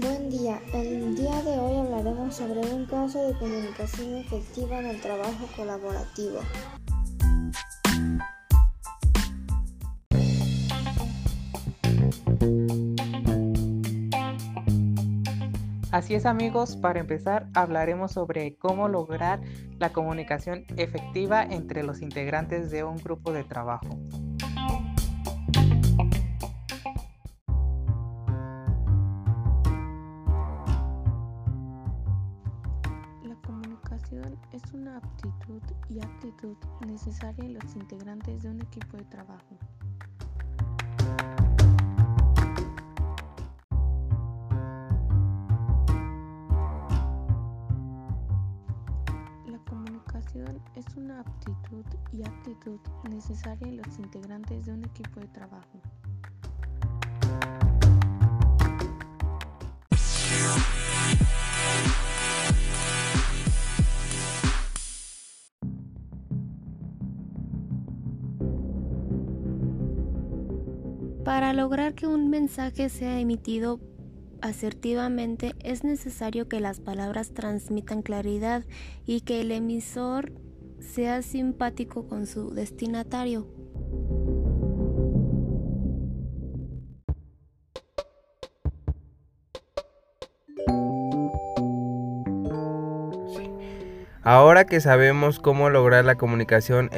Buen día, el día de hoy hablaremos sobre un caso de comunicación efectiva en el trabajo colaborativo. Así es amigos, para empezar hablaremos sobre cómo lograr la comunicación efectiva entre los integrantes de un grupo de trabajo. Es una aptitud y actitud necesaria en los integrantes de un equipo de trabajo. es una aptitud y actitud necesaria en los integrantes de un equipo de trabajo. Para lograr que un mensaje sea emitido asertivamente es necesario que las palabras transmitan claridad y que el emisor sea simpático con su destinatario. Ahora que sabemos cómo lograr la comunicación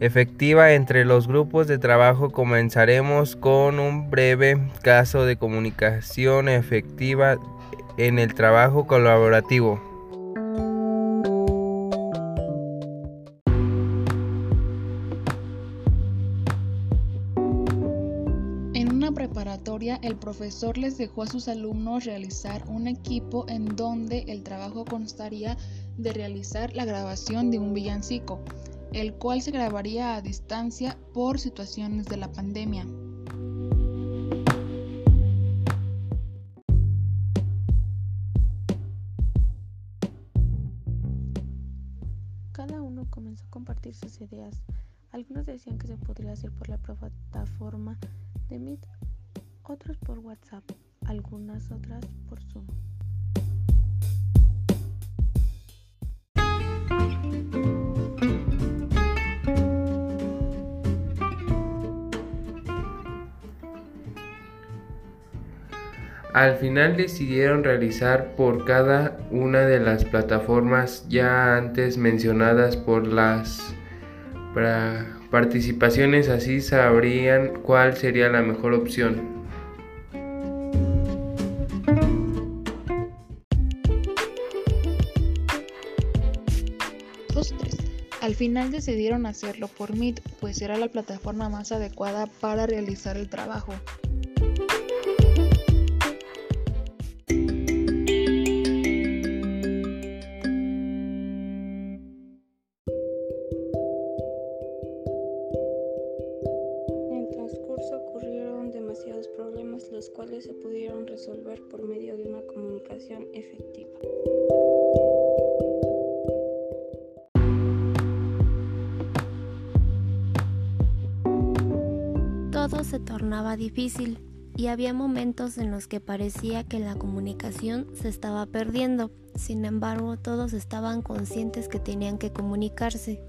efectiva entre los grupos de trabajo, comenzaremos con un breve caso de comunicación efectiva en el trabajo colaborativo. En una preparatoria, el profesor les dejó a sus alumnos realizar un equipo en donde el trabajo constaría de realizar la grabación de un villancico el cual se grabaría a distancia por situaciones de la pandemia. Cada uno comenzó a compartir sus ideas. Algunos decían que se podría hacer por la plataforma de Meet, otros por WhatsApp, algunas otras por Zoom. Al final decidieron realizar por cada una de las plataformas ya antes mencionadas por las participaciones, así sabrían cuál sería la mejor opción. Al final decidieron hacerlo por Meet, pues era la plataforma más adecuada para realizar el trabajo. Los cuales se pudieron resolver por medio de una comunicación efectiva. Todo se tornaba difícil y había momentos en los que parecía que la comunicación se estaba perdiendo. Sin embargo, todos estaban conscientes que tenían que comunicarse.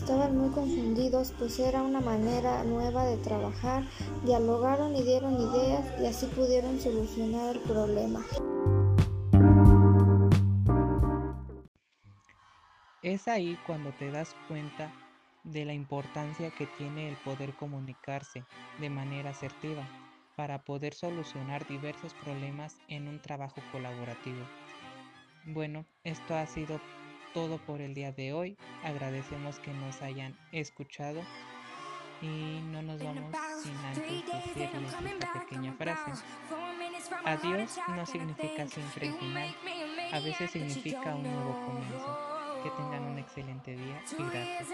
Estaban muy confundidos, pues era una manera nueva de trabajar, dialogaron y dieron ideas y así pudieron solucionar el problema. Es ahí cuando te das cuenta de la importancia que tiene el poder comunicarse de manera asertiva para poder solucionar diversos problemas en un trabajo colaborativo. Bueno, esto ha sido todo por el día de hoy. Agradecemos que nos hayan escuchado y no nos vamos sin antes decirles esta pequeña frase. Adiós no significa siempre final, a veces significa un nuevo comienzo. Que tengan un excelente día y gracias.